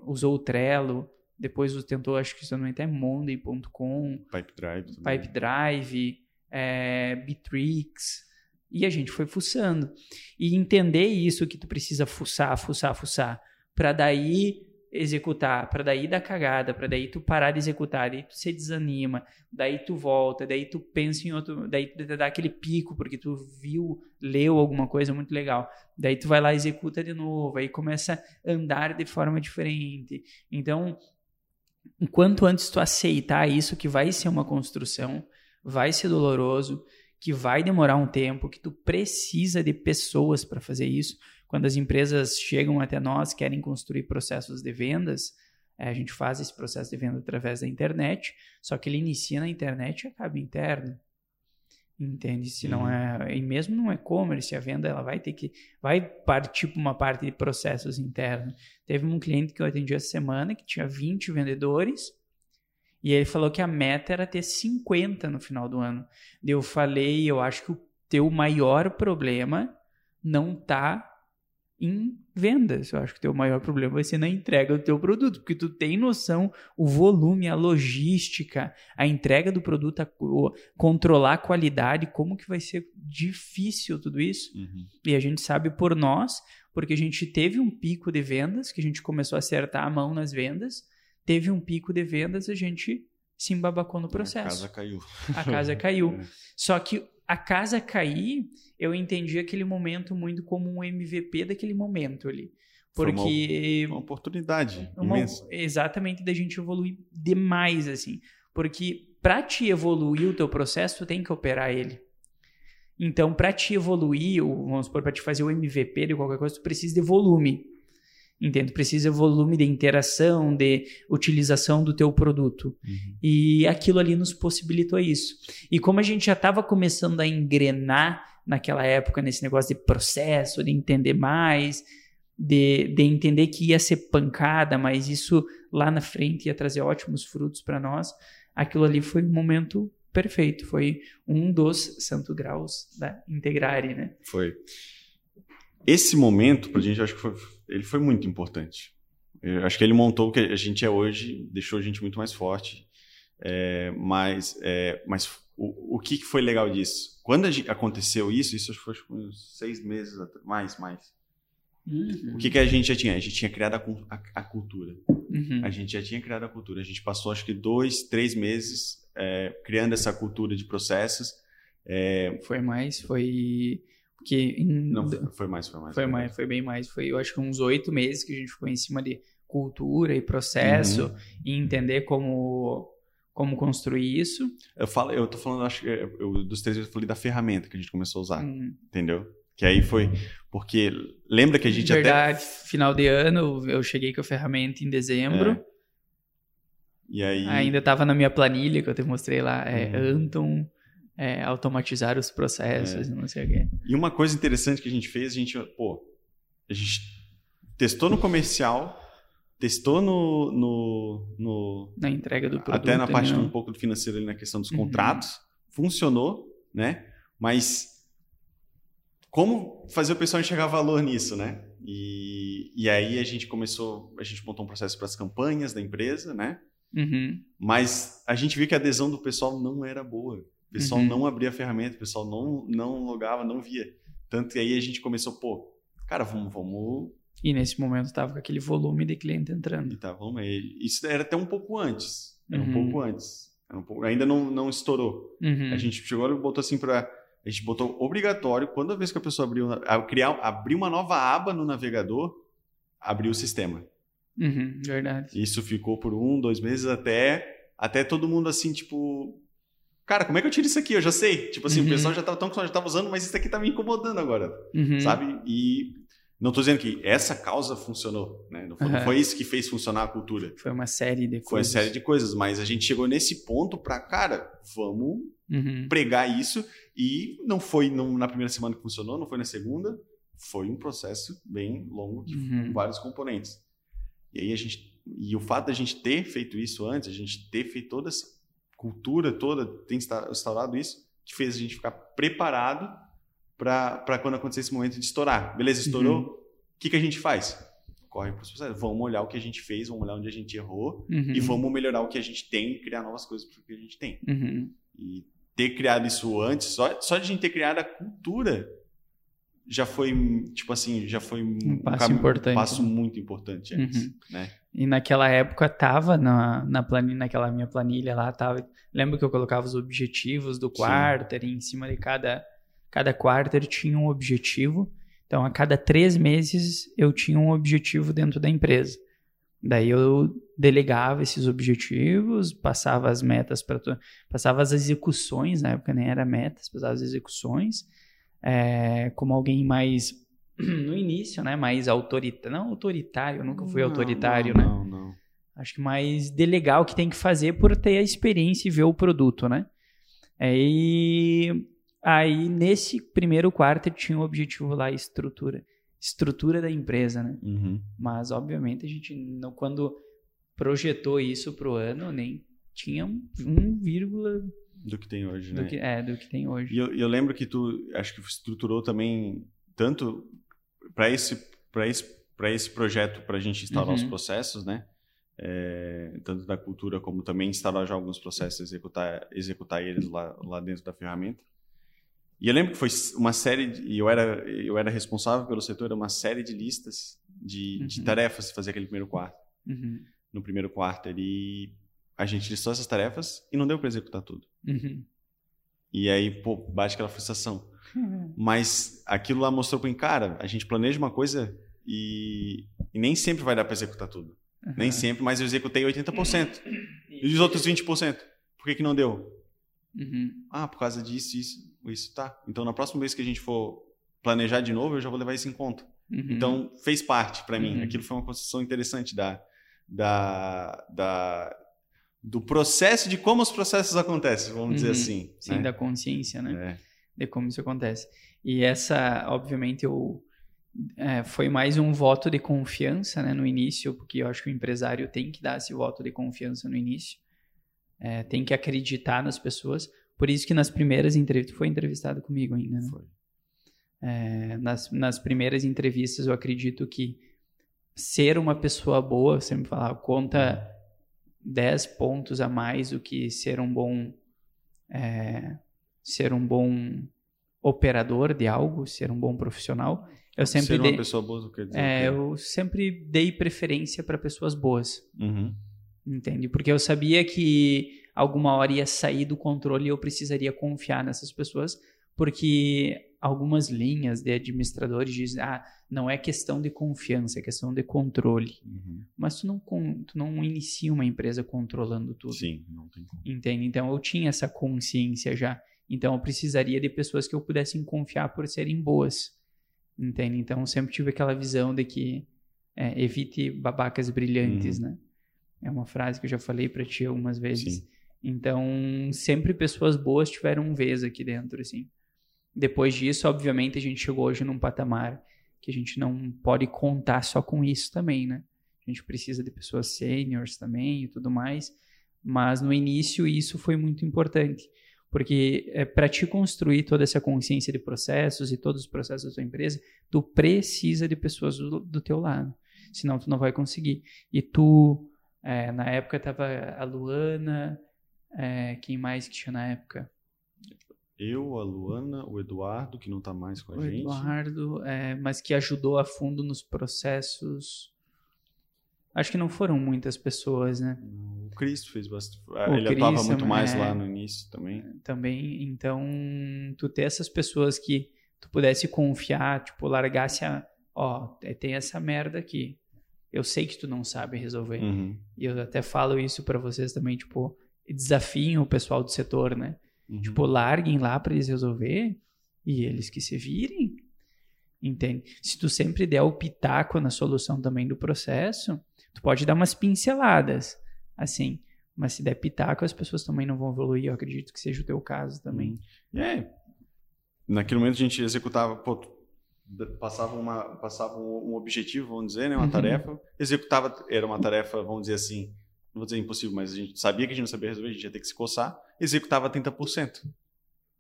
usou o Trello, depois tentou, acho que isso não é até Monday.com, Pipe Drive. também. Pipe Drive, é, Bitrix, e a gente foi fuçando. E entender isso que tu precisa fuçar, fuçar, fuçar, para daí executar, para daí dar cagada, para daí tu parar de executar, daí tu se desanima, daí tu volta, daí tu pensa em outro, daí tu dá aquele pico porque tu viu, leu alguma coisa muito legal. Daí tu vai lá e executa de novo, aí começa a andar de forma diferente. Então, enquanto antes tu aceitar isso que vai ser uma construção, vai ser doloroso, que vai demorar um tempo, que tu precisa de pessoas para fazer isso. Quando as empresas chegam até nós, querem construir processos de vendas, eh, a gente faz esse processo de venda através da internet, só que ele inicia na internet e acaba interno. Entende? Se não Uhum. é, e mesmo no e-commerce, a venda ela vai ter que vai partir para uma parte de processos internos. Teve um cliente que eu atendi essa semana que tinha 20 vendedores e ele falou que a meta era ter 50 no final do ano. Eu falei, eu acho que o teu maior problema não tá em vendas. Eu acho que o teu maior problema vai ser na entrega do teu produto, porque tu tem noção o volume, a logística, a entrega do produto, a, o- controlar a qualidade, como que vai ser difícil tudo isso. Uhum. E a gente sabe por nós, porque a gente teve um pico de vendas, que a gente começou a acertar a mão nas vendas, teve um pico de vendas, a gente se embabacou no A processo. casa caiu. A casa caiu. É. Só que a casa cair, eu entendi aquele momento muito como um MVP daquele momento ali. Foi uma- Porque Uma oportunidade uma- imensa. exatamente da gente evoluir demais assim, porque para te evoluir o teu processo, tu tem que operar ele. Então, para te evoluir, o- vamos supor, para te fazer o MVP de qualquer coisa, tu precisa de volume. Entende? Tu precisa volume de interação, de utilização do teu produto. Uhum. E aquilo ali nos possibilitou isso. E como a gente já estava começando a engrenar naquela época nesse negócio de processo, de entender mais, de, de entender que ia ser pancada, mas isso lá na frente ia trazer ótimos frutos para nós, aquilo ali foi um momento perfeito, foi um dos santo graus da Integrare, né? Foi. Esse momento, pra gente, acho que foi, ele foi muito importante. Eu acho que ele montou o que a gente é hoje, deixou a gente muito mais forte. É, mas é, mas o, o que foi legal disso? Quando gente, aconteceu isso, isso foi uns seis meses, mais, mais. Uhum. O que, que a gente já tinha? A gente tinha criado a, a, a cultura. Uhum. A gente já tinha criado a cultura. A gente passou, acho que, dois, três meses é, criando essa cultura de processos. É... Foi mais, foi porque em... não foi mais, foi mais. Foi mais, foi bem mais. Foi, eu acho que uns oito meses que a gente ficou em cima de cultura e processo uhum. e entender como como construir isso. Eu falo, eu tô falando, acho que eu, dos três eu falei da ferramenta que a gente começou a usar, uhum. entendeu? Que aí foi porque lembra que a gente Verdade, até final de ano eu cheguei com a ferramenta em dezembro. É. E aí ainda estava na minha planilha que eu te mostrei lá, é uhum. Anton é, automatizar os processos, é. não sei o quê. E uma coisa interessante que a gente fez, a gente, pô, a gente testou no comercial, testou no, no, no na entrega do produto, até na parte um pouco do financeiro ali na questão dos uhum. contratos, funcionou, né? Mas como fazer o pessoal enxergar valor nisso, né? E, e aí a gente começou, a gente montou um processo para as campanhas da empresa, né? Uhum. Mas a gente viu que a adesão do pessoal não era boa. O pessoal uhum. não abria a ferramenta, o pessoal não, não logava, não via. Tanto que aí a gente começou, pô, cara, vamos. vamos... E nesse momento estava com aquele volume de cliente entrando. E tá, vamos Isso era até um pouco antes. Era uhum. um pouco antes. Um pouco... ainda não, não estourou. Uhum. A gente chegou e botou assim para A gente botou obrigatório, quando a vez que a pessoa abriu, criar, abrir uma nova aba no navegador, abriu o sistema. Uhum, verdade. Isso ficou por um, dois meses até, até todo mundo assim, tipo, cara, como é que eu tiro isso aqui? Eu já sei. Tipo assim, uhum. o pessoal já estava tão já tava usando, mas isso aqui tá me incomodando agora. Uhum. Sabe? E não tô dizendo que essa causa funcionou, né? Não foi, uhum. não foi, isso que fez funcionar a cultura. Foi uma série de coisas. Foi uma série de coisas, mas a gente chegou nesse ponto para, cara, vamos uhum. pregar isso e não foi não, na primeira semana que funcionou, não foi na segunda, foi um processo bem longo de uhum. vários componentes. E aí a gente e o fato da gente ter feito isso antes, a gente ter feito toda essa cultura toda tem instaurado isso, que fez a gente ficar preparado para quando acontecer esse momento de estourar. Beleza, estourou? O uhum. que, que a gente faz? Corre para os processos. Vamos olhar o que a gente fez, vamos olhar onde a gente errou uhum. e vamos melhorar o que a gente tem e criar novas coisas para o que a gente tem. Uhum. E ter criado isso antes, só, só de a gente ter criado a cultura já foi, tipo assim, já foi um, passo, importante, um passo muito importante antes, uhum. né? E naquela época tava na, na planilha, naquela minha planilha lá, tava. Lembro que eu colocava os objetivos do quarter e em cima de cada, cada quarter tinha um objetivo. Então, a cada três meses eu tinha um objetivo dentro da empresa. Daí eu delegava esses objetivos, passava as metas para passava as execuções, na época nem era metas, passava as execuções, é, como alguém mais no início, né? Mais autoritário. Não autoritário, eu nunca fui não, autoritário, não, né? Não, não. Acho que mais delegar o que tem que fazer por ter a experiência e ver o produto, né? É, e aí, nesse primeiro quarto, tinha o um objetivo lá, estrutura. Estrutura da empresa, né? Uhum. Mas, obviamente, a gente, não, quando projetou isso pro ano, nem tinha um vírgula do que tem hoje, do né? Que, é, do que tem hoje. E eu, eu, lembro que tu, acho que estruturou também tanto para esse, esse, esse projeto, para a gente instaurar uhum. os processos, né? É, tanto da cultura como também instalar já alguns processos, executar, executar eles lá, lá dentro da ferramenta. E eu lembro que foi uma série, de, e eu era, eu era responsável pelo setor, era uma série de listas de, uhum. de tarefas fazer aquele primeiro quarto. Uhum. No primeiro quarto, e a gente listou essas tarefas e não deu para executar tudo. Uhum. E aí, pô, bate aquela frustração. Uhum. Mas aquilo lá mostrou para mim, cara, a gente planeja uma coisa e, e nem sempre vai dar para executar tudo. Uhum. Nem sempre, mas eu executei 80%. E os outros 20%? Por que, que não deu? Uhum. Ah, por causa disso, isso, isso, tá. Então, na próxima vez que a gente for planejar de novo, eu já vou levar isso em conta. Uhum. Então, fez parte para mim. Uhum. Aquilo foi uma construção interessante da, da, da, do processo de como os processos acontecem, vamos dizer assim. Sim, né? da consciência, né? É de como isso acontece. E essa, obviamente, eu, é, foi mais um voto de confiança né, no início, porque eu acho que o empresário tem que dar esse voto de confiança no início, é, tem que acreditar nas pessoas. Por isso que nas primeiras entrevistas, foi entrevistado comigo ainda, né? Foi. É, nas, nas primeiras entrevistas eu acredito que ser uma pessoa boa, sempre falava, conta 10 pontos a mais do que ser um bom é, ser um bom operador de algo, ser um bom profissional. Eu sempre Ser dei, uma pessoa boa quer dizer é, eu sempre dei preferência para pessoas boas, Uhum. entende? Porque eu sabia que alguma hora ia sair do controle e eu precisaria confiar nessas pessoas, porque algumas linhas de administradores dizem, ah, não é questão de confiança, é questão de controle. Uhum. Mas tu não, tu não inicia uma empresa controlando tudo. Sim, não tem como. Entende? Então eu tinha essa consciência já. Então eu precisaria de pessoas que eu pudesse confiar por serem boas. Entende? Então eu sempre tive aquela visão de que é, evite babacas brilhantes, Uhum. né? É uma frase que eu já falei pra ti algumas vezes. Sim. Então sempre pessoas boas tiveram um vez aqui dentro, assim. Depois disso, obviamente, a gente chegou hoje num patamar que a gente não pode contar só com isso também, né? A gente precisa de pessoas seniors também e tudo mais. Mas no início isso foi muito importante, porque é, para te construir toda essa consciência de processos e todos os processos da tua empresa, tu precisa de pessoas do, do teu lado, senão tu não vai conseguir. E tu, é, na época estava a Luana, é, quem mais que tinha na época? Eu, a Luana, o Eduardo, que não tá mais com a O gente. Eduardo, é, mas que ajudou a fundo nos processos. Acho que não foram muitas pessoas, né? O Cristo fez bastante. O Ele atuava muito mais é. lá no início também. também. Então, tu ter essas pessoas que tu pudesse confiar, tipo, largasse a. Ó, é, tem essa merda aqui. Eu sei que tu não sabe resolver. Uhum. E eu até falo isso pra vocês também, tipo, desafiem o pessoal do setor, né? Uhum. Tipo, larguem lá pra eles resolver e eles que se virem. Entende? Se tu sempre der o pitaco na solução também do processo, tu pode dar umas pinceladas, assim. Mas se der pitaco, as pessoas também não vão evoluir. Eu acredito que seja o teu caso também. E é. Naquele momento a gente executava, pô, passava, uma, passava um um objetivo, vamos dizer, né, uma Uhum. tarefa, executava, era uma tarefa, vamos dizer assim, não vou dizer impossível, mas a gente sabia que a gente não sabia resolver, a gente ia ter que se coçar, executava 30%.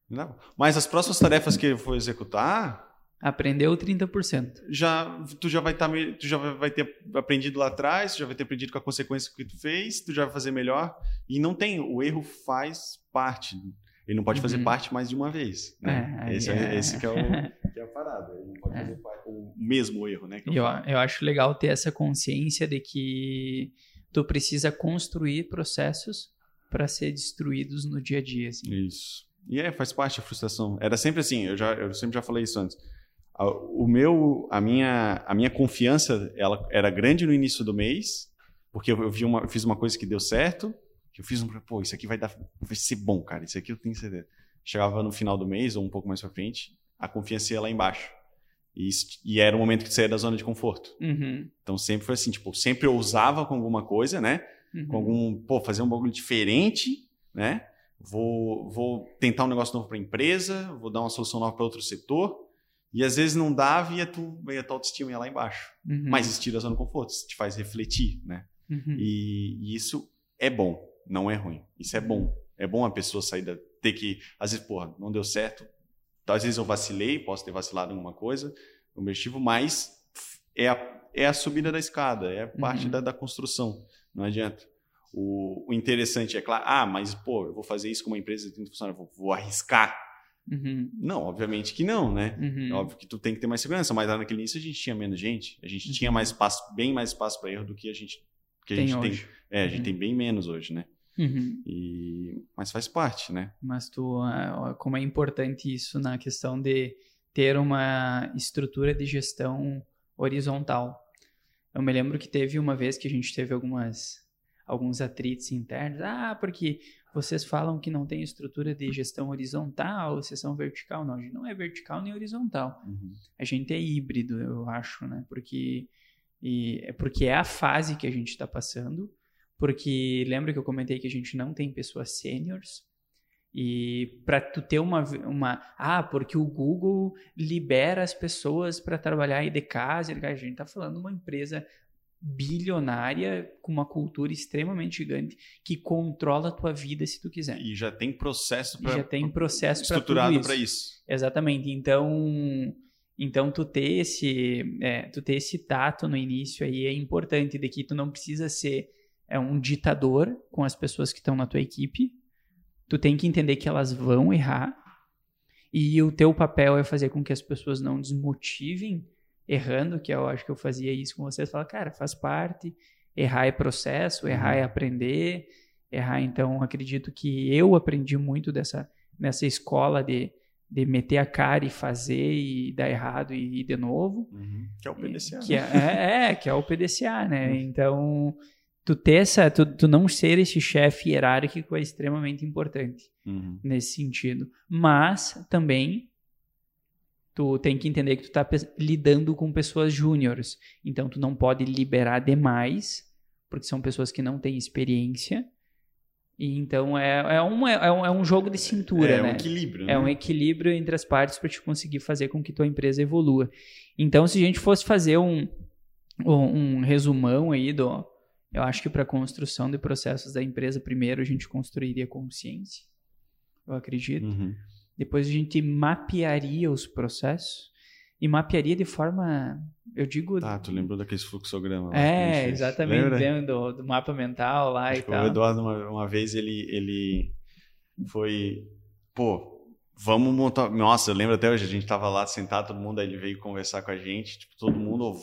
Não. Mas as próximas tarefas que eu for executar, Aprendeu 30%. já tu já vai estar tu já vai ter aprendido lá atrás, tu já vai ter aprendido com a consequência que tu fez, tu já vai fazer melhor e não tem o erro faz parte. Ele não pode fazer Uhum. parte mais de uma vez, né? É, esse, é, é. esse que é, o, que é a parada. Ele não pode É. fazer parte, o mesmo erro, né? eu eu, eu acho legal ter essa consciência de que tu precisa construir processos para ser destruídos no dia a dia, assim. Isso. E é, faz parte da frustração. Era sempre assim, eu, já, eu sempre já falei isso antes. A- O meu, a minha, a minha confiança, ela era grande no início do mês, porque eu, vi uma, eu fiz uma coisa que deu certo, que eu fiz um, pô, isso aqui vai dar, vai ser bom, cara, isso aqui eu tenho certeza. Chegava no final do mês ou um pouco mais pra frente, a confiança ia lá embaixo. E, e era o momento que saía da zona de conforto. Uhum, Então sempre foi assim, tipo, sempre ousava com alguma coisa, né? uhum. com algum, pô, fazer um bagulho diferente, né? Vou, vou tentar um negócio novo para a empresa, vou dar uma solução nova para outro setor. E às vezes não dava e a, tu, e a tua autoestima ia lá embaixo. Uhum, Mas isso tira a zona de conforto, isso te faz refletir, né? uhum. E, e isso é bom, não é ruim. Isso é bom. É bom a pessoa sair da. ter que. Às vezes, porra, não deu certo. Às vezes eu vacilei, posso ter vacilado em alguma coisa, no objetivo, mas é a, é a subida da escada, é parte Uhum. da, da construção. Não adianta. O, o interessante é claro, ah, mas pô, eu vou fazer isso com uma empresa de 30 funcionários, vou, vou arriscar. Uhum, Não, obviamente que não, né? uhum. É óbvio que tu tem que ter mais segurança, mas lá naquele início a gente tinha menos gente, a gente Uhum. tinha mais espaço, bem mais espaço para erro do que a gente, que a Tem gente tem. hoje. É, a gente Uhum. tem bem menos hoje, né? Uhum. E... Mas faz parte, né? Mas tu, ah, como é importante isso na questão de ter uma estrutura de gestão horizontal. Eu me lembro que teve uma vez que a gente teve algumas alguns atritos internos. Ah, porque vocês falam que não tem estrutura de gestão horizontal, vocês são vertical. Não, a gente não é vertical nem horizontal. A gente é híbrido, eu acho, né? Porque e é porque é a fase que a gente está passando. Porque lembra que eu comentei que a gente não tem pessoas sêniores. E para tu ter uma, uma. Ah, porque o Google libera as pessoas para trabalhar aí de casa. A gente está falando de uma empresa bilionária com uma cultura extremamente gigante que controla a tua vida se tu quiser. E já tem processo para já tem processo estruturado para isso. isso. Exatamente. Então, então tu ter esse, é, tu ter esse tato no início aí é importante de que tu não precisa ser é um ditador com as pessoas que estão na tua equipe. Tu tem que entender que elas vão errar e o teu papel é fazer com que as pessoas não desmotivem errando, que eu acho que eu fazia isso com vocês, fala, cara, faz parte, errar é processo, errar é uhum. aprender, errar, então acredito que eu aprendi muito dessa nessa escola de, de meter a cara e fazer e dar errado e ir de novo. Uhum. Que é o PDCA. Que é, é, é, que é o PDCA, né? Uhum. Então, tu ter essa, tu, tu não ser esse chefe hierárquico é extremamente importante uhum. nesse sentido. Mas também tu tem que entender que tu tá lidando com pessoas júniores. Então tu não pode liberar demais, porque são pessoas que não têm experiência. E então é, é, um, é, um, é um jogo de cintura, é, né? É um equilíbrio. Né? É um equilíbrio entre as partes para te conseguir fazer com que tua empresa evolua. Então, se a gente fosse fazer um, um, um resumão aí do. Eu acho que para a construção de processos da empresa, primeiro a gente construiria consciência. Eu acredito. Uhum. Depois a gente mapearia os processos e mapearia de forma, eu digo... Ah, tu lembrou daquele fluxograma? É, exatamente, lembra do, do, mapa mental lá Acho e tal. O Eduardo, uma, uma vez, ele, ele foi, pô, vamos montar... Nossa, eu lembro até hoje, a gente tava lá sentado, todo mundo, aí ele veio conversar com a gente, tipo, todo mundo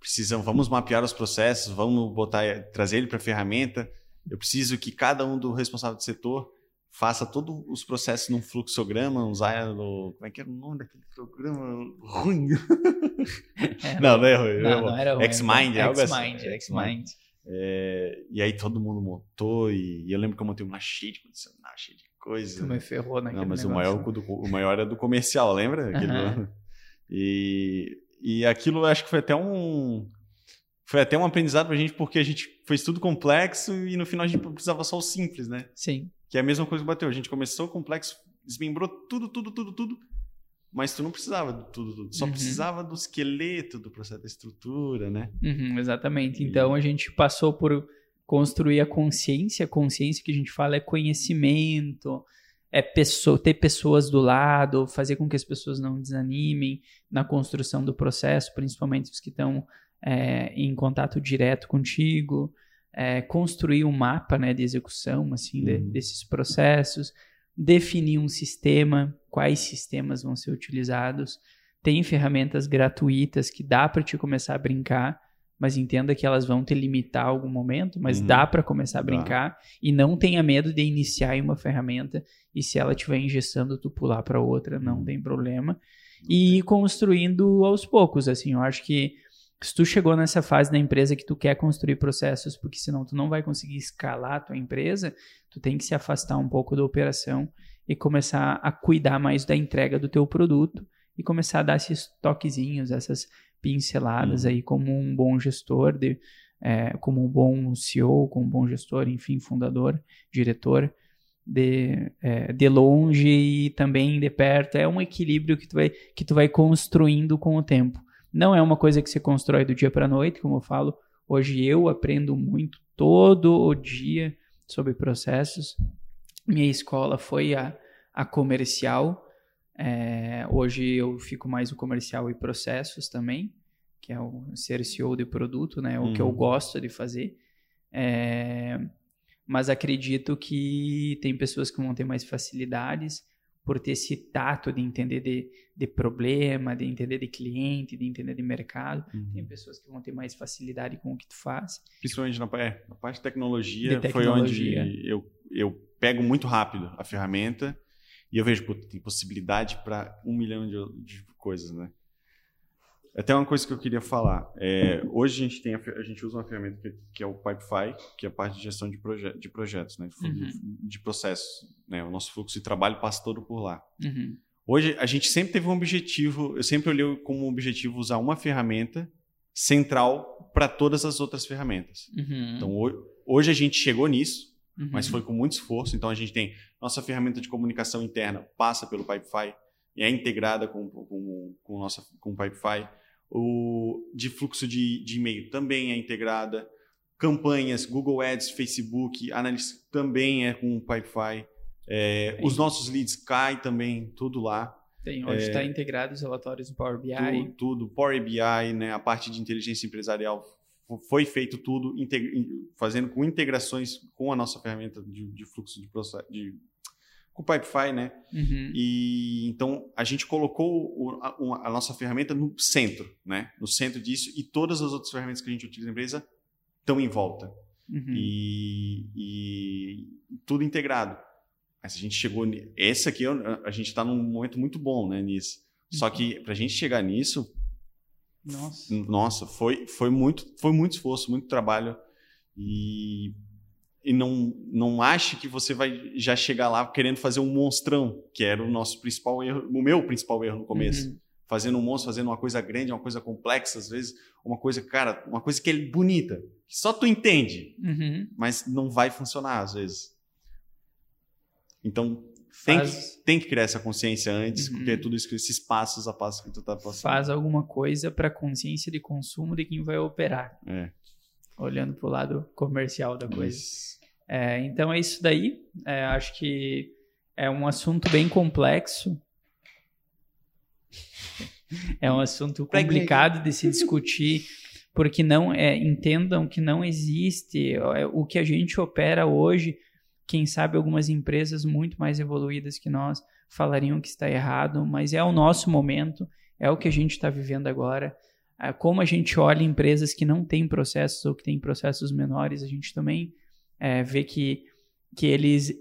precisa, vamos mapear os processos, vamos botar, trazer ele para a ferramenta, eu preciso que cada um do responsável do setor faça todos os processos num fluxograma, usar no. Como é que era o nome daquele programa ruim? É, não, não é ruim. Não, não era ruim. X-Mind, algo assim. X-Mind, X-Mind. É, e aí todo mundo montou, e, e eu lembro que eu montei uma cheia de condicional, cheia de coisa. Tu me ferrou naquele Não, mas negócio. o maior, do, o maior era do comercial, lembra? Uh -huh. E, e aquilo acho que foi até um. Foi até um aprendizado pra gente, porque a gente fez tudo complexo e no final a gente precisava só o simples, né? Sim. Que é a mesma coisa que bateu. A gente começou complexo, desmembrou tudo, tudo, tudo, tudo. Mas tu não precisava de tudo, tudo. Só uhum. precisava do esqueleto do processo da estrutura, né? Uhum, exatamente. Então a gente passou por construir a consciência. A consciência que a gente fala é conhecimento, é pessoa, ter pessoas do lado, fazer com que as pessoas não desanimem na construção do processo, principalmente os que estão é, em contato direto contigo é, construir um mapa né, de execução assim, de, uhum. desses processos, definir um sistema, quais sistemas vão ser utilizados. Tem ferramentas gratuitas que dá para te começar a brincar, mas entenda que elas vão te limitar algum momento, mas uhum. dá para começar a brincar e não tenha medo de iniciar em uma ferramenta e se ela estiver engessando tu pular para outra, não uhum. tem problema. E ir construindo aos poucos, assim, eu acho que se tu chegou nessa fase da empresa que tu quer construir processos, porque senão tu não vai conseguir escalar a tua empresa, tu tem que se afastar um pouco da operação e começar a cuidar mais da entrega do teu produto e começar a dar esses toquezinhos, essas pinceladas uhum. aí como um bom gestor, de, é, como um bom CEO, como um bom gestor, enfim, fundador, diretor, de, é, de longe e também de perto. É um equilíbrio que tu vai, que tu vai construindo com o tempo. Não é uma coisa que se constrói do dia para a noite, como eu falo. Hoje eu aprendo muito todo o dia sobre processos. Minha escola foi a, a comercial. É, hoje eu fico mais no comercial e processos também, que é o ser CEO de produto, né? O uhum. que eu uhum. gosto de fazer. É, mas acredito que tem pessoas que vão ter mais facilidades por ter esse tato de entender de, de problema, de entender de cliente, de entender de mercado. Uhum. Tem pessoas que vão ter mais facilidade com o que tu faz. Principalmente na, é, na parte de tecnologia, de tecnologia, foi onde eu, eu pego muito rápido a ferramenta e eu vejo, pô, tem possibilidade para um milhão de, de coisas, né? Até uma coisa que eu queria falar. É, hoje a gente, tem a, a, gente usa uma ferramenta que, que, é o Pipefy, que é a parte de gestão de, proje de projetos, né? de, uhum. de processos. Né? O nosso fluxo de trabalho passa todo por lá. Uhum. Hoje a gente sempre teve um objetivo, eu sempre olhei como objetivo usar uma ferramenta central para todas as outras ferramentas. Uhum. Então hoje a gente chegou nisso, uhum. mas foi com muito esforço. Então a gente tem nossa ferramenta de comunicação interna passa pelo Pipefy e é integrada com, com, com, nossa, com o Pipefy. O de fluxo de, de e-mail também é integrada. Campanhas, Google Ads, Facebook, Analytics também é com o Pipefy. É, os nossos leads caem também, tudo lá. Tem, hoje está é, integrado os relatórios do Power BI. Tudo, tudo, Power BI, né, a parte de inteligência empresarial foi feito tudo fazendo com integrações com a nossa ferramenta de, de fluxo de processo, de, com o Pipefy, né? Uhum. E então a gente colocou o, a, a, nossa ferramenta no centro, né? No centro disso e todas as outras ferramentas que a gente utiliza na empresa estão em volta uhum. e, e, tudo integrado. Mas a gente chegou, esse aqui a gente está num momento muito bom, né? Nisso. Só uhum. que para a gente chegar nisso nossa. Nossa, foi, foi, muito, foi muito esforço, muito trabalho. E, e não, não ache que você vai já chegar lá querendo fazer um monstrão, que era o nosso principal erro, o meu principal erro no começo. Uhum. Fazendo um monstro, fazendo uma coisa grande, uma coisa complexa, às vezes, uma coisa, cara, uma coisa que é bonita, que só tu entende, uhum. mas não vai funcionar às vezes. Então, tem, faz... que, tem que criar essa consciência antes, uhum. porque é tudo isso, esses passos a passos que tu tá passando. Faz alguma coisa para consciência de consumo de quem vai operar. É. Olhando para o lado comercial da coisa. É, então é isso daí. É, acho que é um assunto bem complexo. É um assunto complicado de se discutir, porque não é, entendam que não existe é, o que a gente opera hoje quem sabe algumas empresas muito mais evoluídas que nós falariam que está errado, mas é o nosso momento, é o que a gente está vivendo agora. É, como a gente olha empresas que não têm processos ou que têm processos menores, a gente também é, vê que, que eles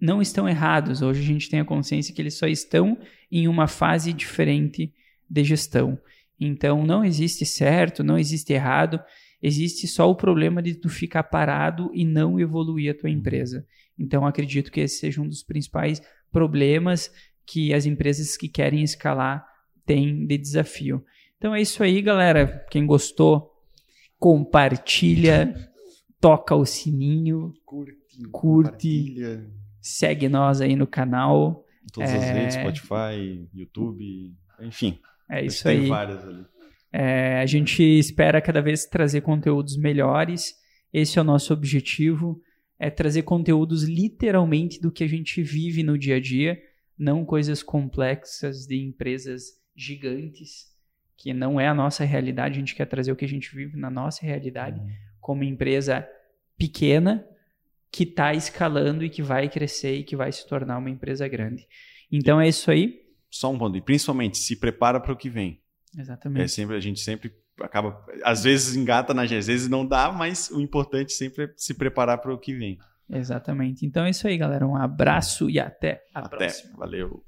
não estão errados. Hoje a gente tem a consciência que eles só estão em uma fase diferente de gestão. Então não existe certo, não existe errado, existe só o problema de tu ficar parado e não evoluir a tua empresa. Então, acredito que esse seja um dos principais problemas que as empresas que querem escalar têm de desafio. Então é isso aí, galera. Quem gostou, compartilha, toca o sininho, curte, curte segue nós aí no canal. Todas é... as redes, Spotify, YouTube, enfim. É isso aí. Tem várias ali. É, a gente espera cada vez trazer conteúdos melhores. Esse é o nosso objetivo é trazer conteúdos literalmente do que a gente vive no dia a dia, não coisas complexas de empresas gigantes, que não é a nossa realidade. A gente quer trazer o que a gente vive na nossa realidade, uhum. como empresa pequena que está escalando e que vai crescer e que vai se tornar uma empresa grande. Então é isso aí. Só um ponto, e principalmente se prepara para o que vem. Exatamente. É sempre a gente sempre acaba, às vezes engata na gente, às vezes não dá, mas o importante sempre é se preparar para o que vem. Exatamente. Então é isso aí, galera. Um abraço e até a até. próxima. Valeu.